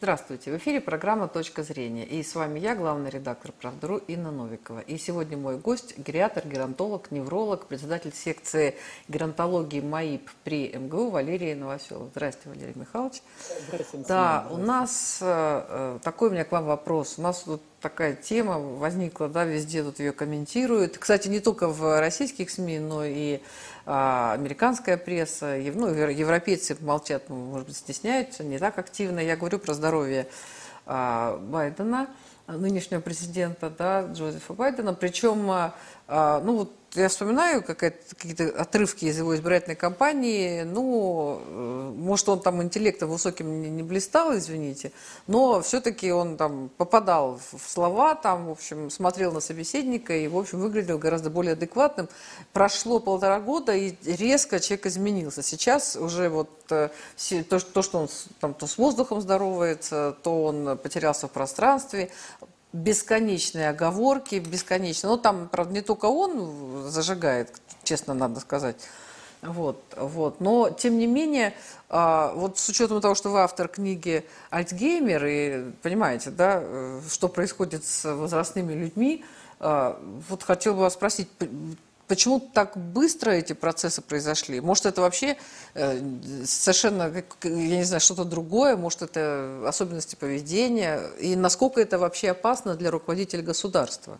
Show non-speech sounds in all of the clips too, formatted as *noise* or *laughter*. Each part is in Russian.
Здравствуйте, в эфире программа «Точка зрения». И с вами я, главный редактор «Правдру» Инна Новикова. И сегодня мой гость – гериатр, геронтолог, невролог, председатель секции геронтологии МАИП при МГУ Валерий Новоселов. Здравствуйте, Валерий Михайлович. Здравствуйте. Да, у нас э, такой у меня к вам вопрос. У нас тут такая тема возникла, да, везде тут ее комментируют. Кстати, не только в российских СМИ, но и а, американская пресса, ну, европейцы молчат, может быть, стесняются, не так активно. Я говорю про здоровье а, Байдена, нынешнего президента, да, Джозефа Байдена. Причем, а, ну, вот я вспоминаю какие-то отрывки из его избирательной кампании, ну, э, может, он там интеллектом высоким не, не блистал, извините, но все-таки он там попадал в слова, там, в общем, смотрел на собеседника и, в общем, выглядел гораздо более адекватным. Прошло полтора года, и резко человек изменился. Сейчас уже вот э, то что он там то с воздухом здоровается, то он потерялся в пространстве, бесконечные оговорки, бесконечно. Ну, там, правда, не только он зажигает, честно надо сказать. Вот, вот. Но, тем не менее, а, вот с учетом того, что вы автор книги «Альцгеймер», и понимаете, да, э, что происходит с возрастными людьми, а, вот хотел бы вас спросить, Почему так быстро эти процессы произошли? Может, это вообще э, совершенно, я не знаю, что-то другое? Может, это особенности поведения? И насколько это вообще опасно для руководителя государства?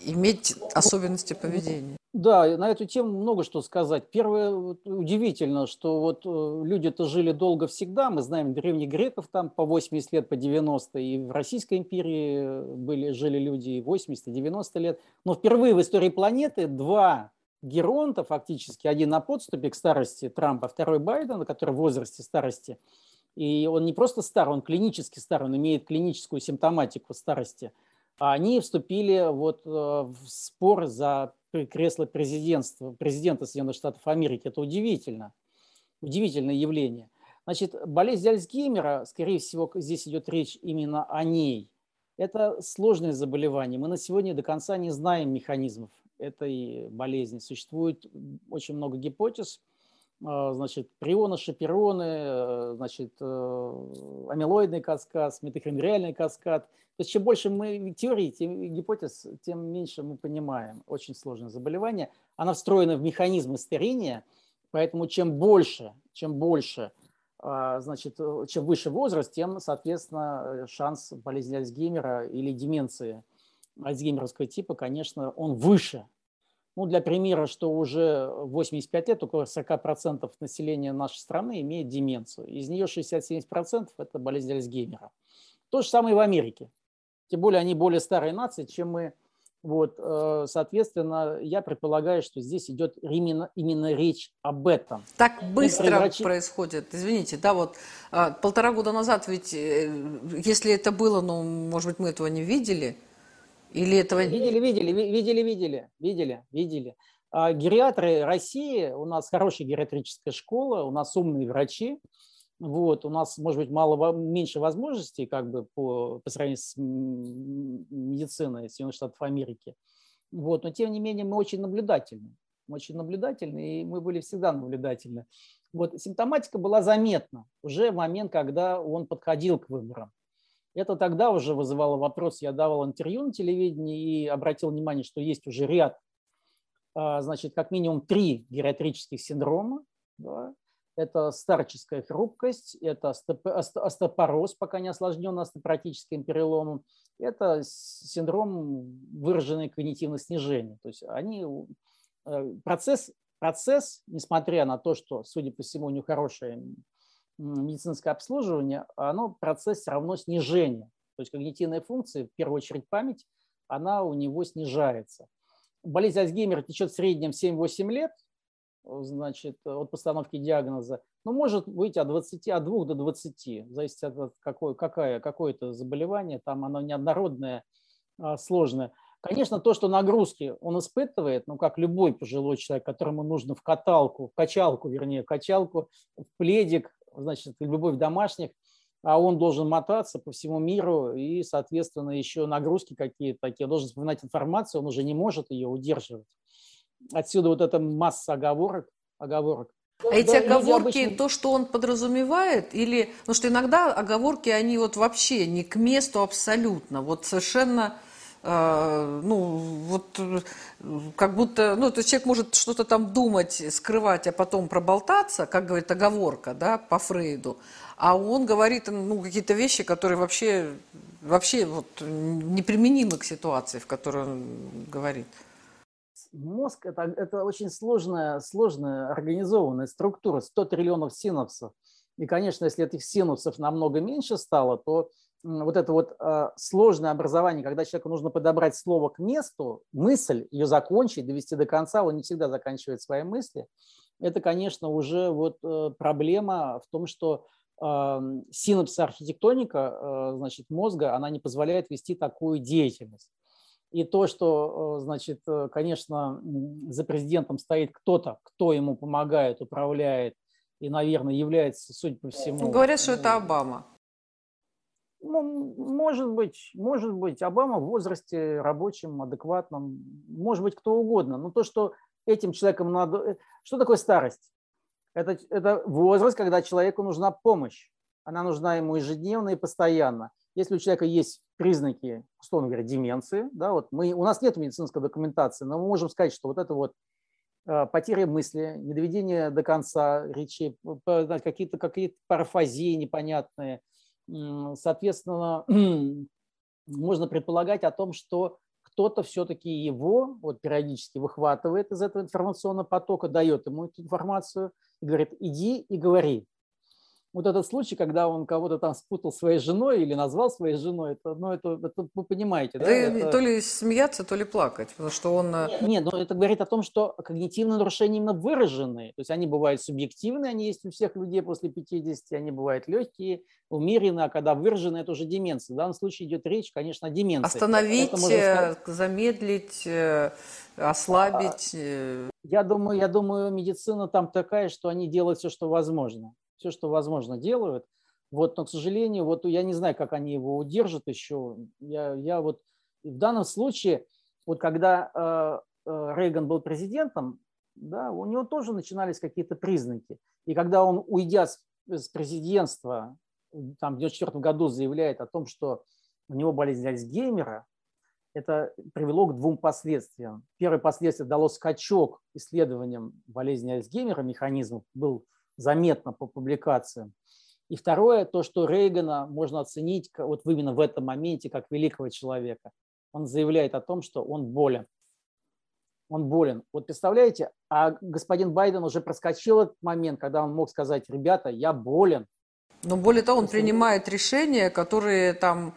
Иметь особенности поведения? Да, на эту тему много что сказать. Первое, удивительно, что вот э, люди-то жили долго всегда. Мы знаем древних греков там по 80 лет, по 90, и в Российской империи были, жили люди 80 и 90 лет. Но впервые в истории планеты два геронта фактически, один на подступе к старости Трампа, второй Байден, который в возрасте старости. И он не просто стар, он клинически стар, он имеет клиническую симптоматику старости. А они вступили вот э, в спор за кресло президентства, президента Соединенных Штатов Америки. Это удивительно, удивительное явление. Значит, болезнь Альцгеймера, скорее всего, здесь идет речь именно о ней. Это сложное заболевание. Мы на сегодня до конца не знаем механизмов этой болезни. Существует очень много гипотез – значит, прионы, шапероны, э, значит, э, амилоидный каскад, метахондриальный каскад. То есть чем больше мы теорий, тем гипотез, тем меньше мы понимаем. Очень сложное заболевание. Она встроена в механизмы старения, поэтому чем больше, чем больше, а, значит, э, чем выше возраст, тем, соответственно, шанс болезни Альцгеймера или деменции альцгеймеровского типа, конечно, он выше, ну, для примера, что уже 85 лет около 40% населения нашей страны имеет деменцию. Из нее 60-70% это болезнь Альцгеймера. То же самое и в Америке. Тем более они более старые нации, чем мы. Вот, э, соответственно, я предполагаю, что здесь идет именно, именно речь об этом. Так быстро врачи... происходит. Извините, да, вот а, полтора года назад ведь, э, если это было, ну, может быть, мы этого не видели – или этого... Видели, видели, видели, видели, видели, видели. А гериатры России, у нас хорошая гериатрическая школа, у нас умные врачи, вот, у нас, может быть, мало, меньше возможностей как бы по, по сравнению с медициной Соединенных Штатов Америки. Вот, но тем не менее мы очень наблюдательны. Мы очень наблюдательны, и мы были всегда наблюдательны. Вот, симптоматика была заметна уже в момент, когда он подходил к выборам. Это тогда уже вызывало вопрос. Я давал интервью на телевидении и обратил внимание, что есть уже ряд, а, значит, как минимум три гериатрических синдрома. Да. Это старческая хрупкость, это остеопороз, пока не осложнен остеопоротическим переломом, это синдром выраженной когнитивного снижения. То есть они, э, процесс, процесс, несмотря на то, что, судя по всему, у него хорошая медицинское обслуживание, оно процесс равно снижения. То есть когнитивная функция, в первую очередь память, она у него снижается. Болезнь Альцгеймера течет в среднем 7-8 лет, значит, от постановки диагноза, но может быть от, 20, от 2 до 20, зависит от какой, какое, какое это заболевание, там оно неоднородное, а, сложное. Конечно, то, что нагрузки он испытывает, ну, как любой пожилой человек, которому нужно в каталку, в качалку, вернее, в качалку, в пледик, значит, любовь домашних, а он должен мотаться по всему миру и, соответственно, еще нагрузки какие-то такие. Он должен вспоминать информацию, он уже не может ее удерживать. Отсюда вот эта масса оговорок, оговорок. А эти оговорки, обычно... то, что он подразумевает, или... Потому что иногда оговорки, они вот вообще не к месту абсолютно, вот совершенно... Э, ну, вот как будто, ну, то есть человек может что-то там думать, скрывать, а потом проболтаться, как говорит оговорка, да, по Фрейду, а он говорит, ну, какие-то вещи, которые вообще, вообще вот неприменимы к ситуации, в которой он говорит мозг это, это очень сложная, сложная организованная структура, 100 триллионов синапсов. И, конечно, если этих синапсов намного меньше стало, то вот это вот э, сложное образование, когда человеку нужно подобрать слово к месту, мысль, ее закончить, довести до конца, он не всегда заканчивает свои мысли, это, конечно, уже вот э, проблема в том, что э, синапс архитектоника, э, значит, мозга, она не позволяет вести такую деятельность. И то, что, э, значит, э, конечно, за президентом стоит кто-то, кто ему помогает, управляет и, наверное, является, судя по всему... Говорят, что это Обама. Ну, может быть, может быть, Обама в возрасте рабочем, адекватном, может быть, кто угодно. Но то, что этим человеком надо... Э, что такое старость? Это, это возраст, когда человеку нужна помощь. Она нужна ему ежедневно и постоянно. Если у человека есть признаки, условно говоря, деменции, да, вот мы, у нас нет медицинской документации, но мы можем сказать, что вот это вот э, потеря мысли, недоведение до конца речи, какие-то какие парафазии непонятные. Соответственно, *clears throat* можно предполагать о том, что кто-то все-таки его вот периодически выхватывает из этого информационного потока, дает ему эту информацию и говорит, иди и говори вот этот случай, когда он кого-то там спутал своей женой или назвал своей женой, это, ну, это, это вы понимаете, да? да это... То ли смеяться, то ли плакать, потому что он... Э, нет, нет, но это говорит о том, что когнитивные нарушения именно выраженные. То есть они бывают субъективные, они есть у всех людей после 50, они бывают легкие, умеренные, а когда выражены, это уже деменция. В данном случае идет речь, конечно, о деменции. Остановить, сказать... замедлить, э, ослабить. Я думаю, я думаю, медицина там такая, что они делают все, что возможно все, что возможно, делают. Вот, но, к сожалению, вот я не знаю, как они его удержат еще. Я, я вот в данном случае, вот когда э, э, Рейган был президентом, да, у него тоже начинались какие-то признаки. И когда он, уйдя с, с президентства, там в 1994 году заявляет о том, что у него болезнь Альцгеймера, это привело к двум последствиям. Первое последствие дало скачок исследованиям болезни Альцгеймера, механизмов был заметно по публикациям. И второе, то, что Рейгана можно оценить вот именно в этом моменте как великого человека. Он заявляет о том, что он болен. Он болен. Вот представляете, а господин Байден уже проскочил этот момент, когда он мог сказать, ребята, я болен. Но более того, он принимает решения, которые там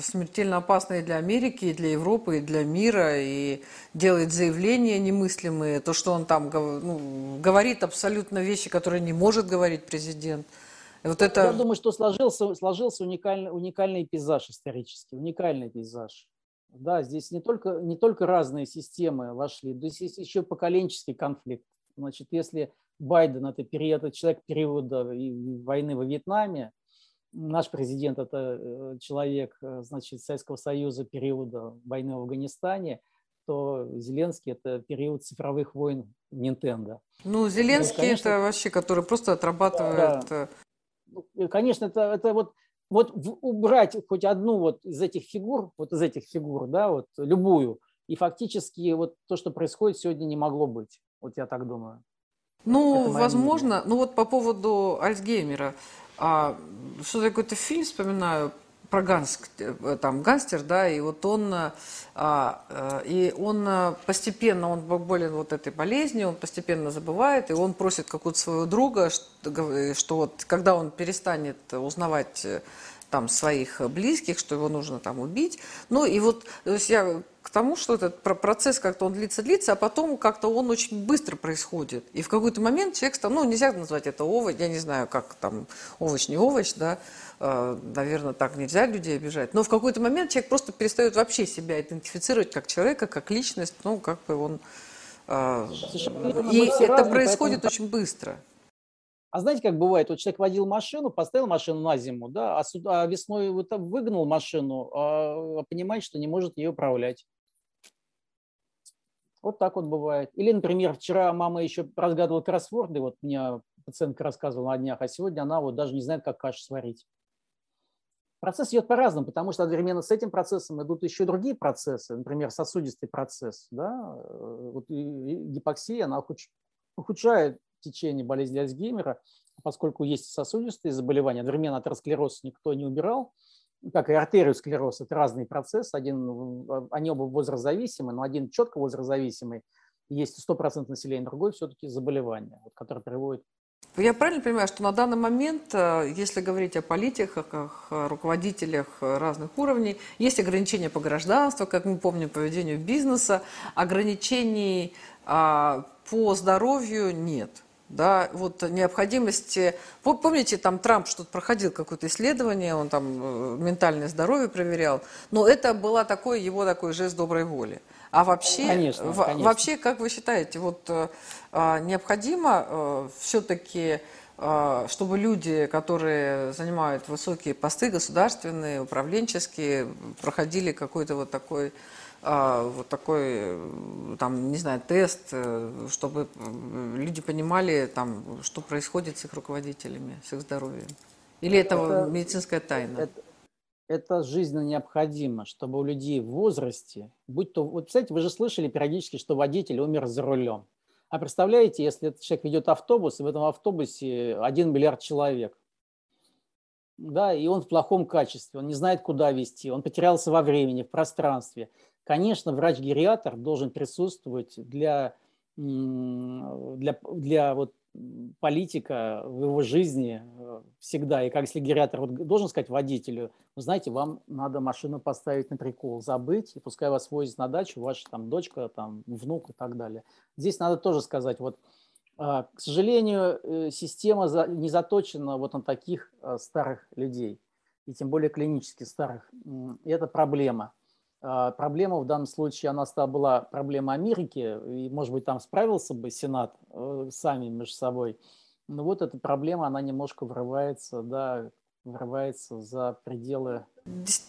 смертельно опасные для Америки, и для Европы, и для мира, и делает заявления немыслимые, то, что он там ну, говорит абсолютно вещи, которые не может говорить президент. Вот это... Я думаю, что сложился, сложился уникальный, уникальный пейзаж исторический, уникальный пейзаж. Да, здесь не только, не только разные системы вошли, здесь есть еще поколенческий конфликт. Значит, если Байден – это, период, это человек периода войны во Вьетнаме, Наш президент – это э, человек э, значит, Советского Союза периода войны в Афганистане, то Зеленский – это период цифровых войн Nintendo. Ну, Зеленский ну, конечно, – это вообще, который просто отрабатывает… Да. Э, ну, конечно, это, это вот, вот убрать хоть одну вот из этих фигур, вот из этих фигур, да, вот любую, и фактически вот то, что происходит сегодня, не могло быть. Вот я так думаю. Ну, возможно. Мнение. Ну вот по поводу Альцгеймера. А, что такое-то фильм вспоминаю про ганс, э, там гангстер, да, и вот он, а, а, и он постепенно, он болен вот этой болезнью, он постепенно забывает, и он просит какого-то своего друга, что, что вот когда он перестанет узнавать э, там своих близких, что его нужно там убить. Ну и вот то есть я к тому, что этот процесс как-то он длится-длится, а потом как-то он очень быстро происходит. И в какой-то момент человек стал, ну нельзя назвать это овощ, я не знаю, как там овощ, не овощ, да, э, наверное, так нельзя людей обижать. Но в какой-то момент человек просто перестает вообще себя идентифицировать как человека, как личность, ну как бы он... Э, и это происходит поэтому... очень быстро. А знаете, как бывает, вот человек водил машину, поставил машину на зиму, да, а, а весной вот выгнал машину, а, а понимает, что не может ее управлять. Вот так вот бывает. Или, например, вчера мама еще разгадывала кроссворды, вот мне пациентка рассказывала на днях, а сегодня она вот даже не знает, как кашу сварить. Процесс идет по-разному, потому что одновременно с этим процессом идут еще другие процессы, например, сосудистый процесс. Да? Э, вот гипоксия, она ухудшает течение болезни Альцгеймера, поскольку есть сосудистые заболевания, одновременно атеросклероз никто не убирал, как и артериосклероз, это разный процесс, один, они оба возрастзависимы, но один четко возрастзависимый, есть 100% населения, другой все-таки заболевание, которое приводит я правильно понимаю, что на данный момент, э, если говорить о политиках, руководителях разных уровней, есть ограничения по гражданству, как мы помним, по ведению бизнеса, ограничений а, по здоровью нет. Да, вот необходимости... Помните, там Трамп что-то проходил, какое-то исследование, он там э, ментальное здоровье проверял, но это была такой его такой жест доброй воли. А вообще, конечно, конечно. вообще, как вы считаете, вот э, а, необходимо э, все-таки, чтобы люди, которые занимают высокие посты государственные, управленческие, проходили какой-то вот такой вот такой, там, не знаю, тест, э, чтобы люди понимали, там, что происходит с их руководителями, с их здоровьем? Или это, это медицинская тайна? Это, это жизненно необходимо, чтобы у людей в возрасте, будь то, вот, кстати, вы же слышали периодически, что водитель умер за рулем. А представляете, если этот человек ведет автобус, и в этом автобусе один миллиард человек, да, и он в плохом качестве, он не знает, куда вести, он потерялся во времени, в пространстве. Конечно, врач-гериатр должен присутствовать для, для, для вот политика в его жизни э, всегда. И как если гериатор вот должен сказать водителю, вы знаете, вам надо машину поставить на прикол, забыть, и пускай вас возит на дачу ваша там дочка, там внук и так далее. Здесь надо тоже сказать, вот, а, к сожалению, э, система не заточена вот на таких э, старых людей, и тем более клинически старых. И это проблема. А, проблема в данном случае, она стала, была проблема Америки, и, может быть, там справился бы Сенат э, сами между собой. Но вот эта проблема, она немножко врывается, да, врывается за пределы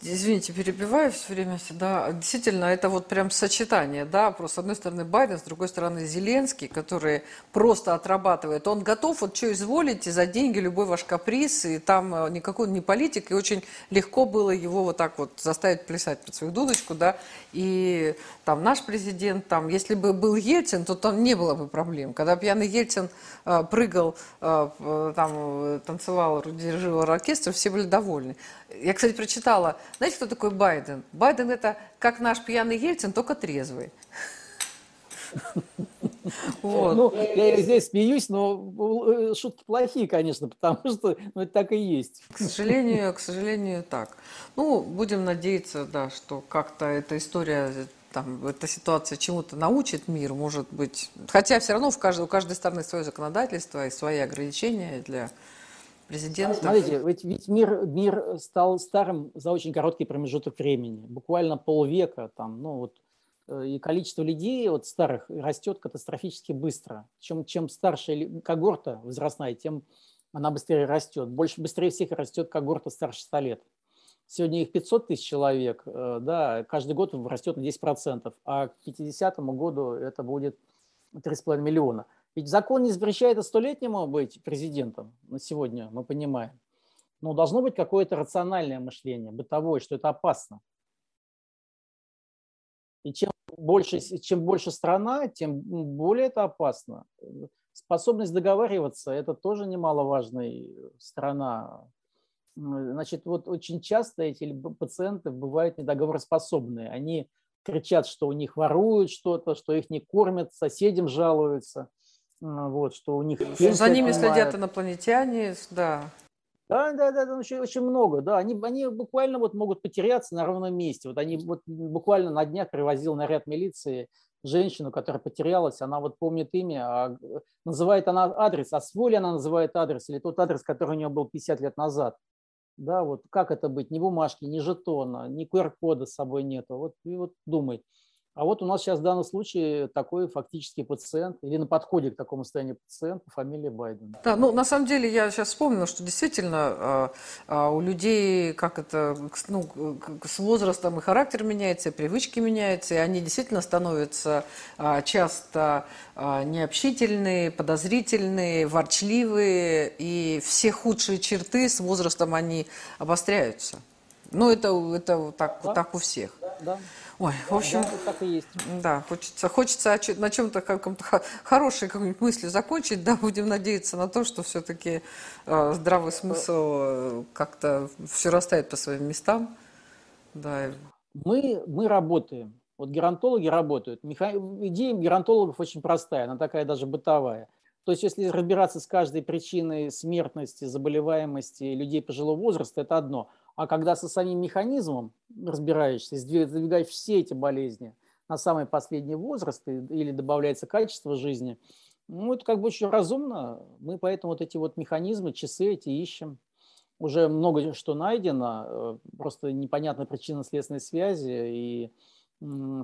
Извините, перебиваю все время всегда. Действительно, это вот прям сочетание, да, просто с одной стороны Байден, с другой стороны Зеленский, который просто отрабатывает. Он готов вот что изволите за деньги любой ваш каприз, и там э, никакой не политик, и очень легко было его вот так вот заставить плясать под свою дудочку, да, и там наш президент, там, если бы был Ельцин, то там не было бы проблем. Когда пьяный Ельцин э, прыгал, э, там, танцевал, дирижировал оркестр, все были довольны. Я, кстати, прочитала, знаете, кто такой Байден? Байден это как наш пьяный Ельцин, только трезвый. *laughs* Вот. Ну, я здесь смеюсь, но э, шутки плохие, конечно, потому что ну, это так и есть. К сожалению, к сожалению, так. Ну, будем надеяться, да, что как-то эта история там, эта ситуация чему-то научит мир, может быть. Хотя все равно в каждой, у каждой страны свое законодательство и свои ограничения для президентов. Смотрите, ведь, ведь мир, мир стал старым за очень короткий промежуток времени, буквально полвека, там, ну вот, э, и количество людей вот старых растет катастрофически быстро. Чем, чем старше когорта возрастная, тем она быстрее растет. Больше, быстрее всех растет когорта старше 100 лет. Сегодня их 500 тысяч человек, э, да, каждый год растет на 10%, а к 50 году это будет 3,5 миллиона. Ведь закон не запрещает столетнему быть президентом на сегодня, мы понимаем. Но должно быть какое-то рациональное мышление, бытовое, что это опасно. И чем больше, чем больше страна, тем более это опасно. Способность договариваться – это тоже немаловажная страна. Значит, вот очень часто эти пациенты бывают недоговороспособные. Они кричат, что у них воруют что-то, что их не кормят, соседям жалуются вот, что у них... За ними следят инопланетяне, да. Да, да, да, очень, очень много, да. Они, они буквально вот могут потеряться на ровном месте. Вот они вот буквально на днях привозил наряд милиции женщину, которая потерялась, она вот помнит имя, а называет она адрес, а свой ли она называет адрес, или тот адрес, который у нее был 50 лет назад. Да, вот как это быть, ни бумажки, ни жетона, ни QR-кода с собой нету. Вот, и вот думай. А вот у нас сейчас в данном случае такой фактически пациент или на подходе к такому состоянию пациент по фамилии Байден. Да, ну на самом деле я сейчас вспомнила, что действительно э, э, у людей как это ну, с возрастом и характер меняется, и привычки меняются, и они действительно становятся э, часто необщительные, подозрительные, ворчливые, и все худшие черты с возрастом они обостряются. Ну это, это так, да. так у всех. Да, да. Ой, в общем, да, так и есть. Да, хочется, хочется на чем-то каком-то хорошей какой-нибудь мысли закончить, да, будем надеяться на то, что все-таки э, здравый смысл э, как-то все растает по своим местам. Да. Мы, мы работаем. Вот геронтологи работают. Меха... Идея геронтологов очень простая, она такая даже бытовая. То есть, если разбираться с каждой причиной смертности, заболеваемости людей пожилого возраста, это одно. А когда со самим механизмом разбираешься, сдвигаешь все эти болезни на самый последний возраст или добавляется качество жизни, ну, это как бы очень разумно. Мы поэтому вот эти вот механизмы, часы эти ищем. Уже много что найдено, э, просто непонятна причинно-следственной связи, и,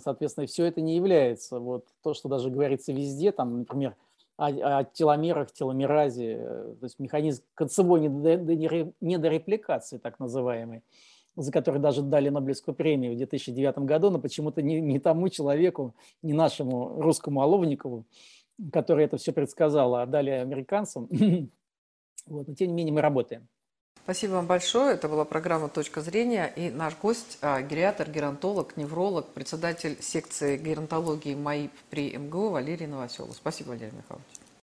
соответственно, все это не является вот то, что даже говорится везде, там, например, о, о теломерах, теломеразе, э, то есть механизм концевой недорепликации, так называемый, за который даже дали Нобелевскую премию в 2009 году, но почему-то не, не тому человеку, не нашему русскому Оловникову, который это все предсказал, а дали американцам. *laughs* Вот, но тем не менее мы работаем. Спасибо вам большое. Это была программа «Точка зрения». И наш гость а, – гериатр, геронтолог, невролог, председатель секции геронтологии МАИП при МГУ Валерий Новоселов. Спасибо, Валерий Михайлович.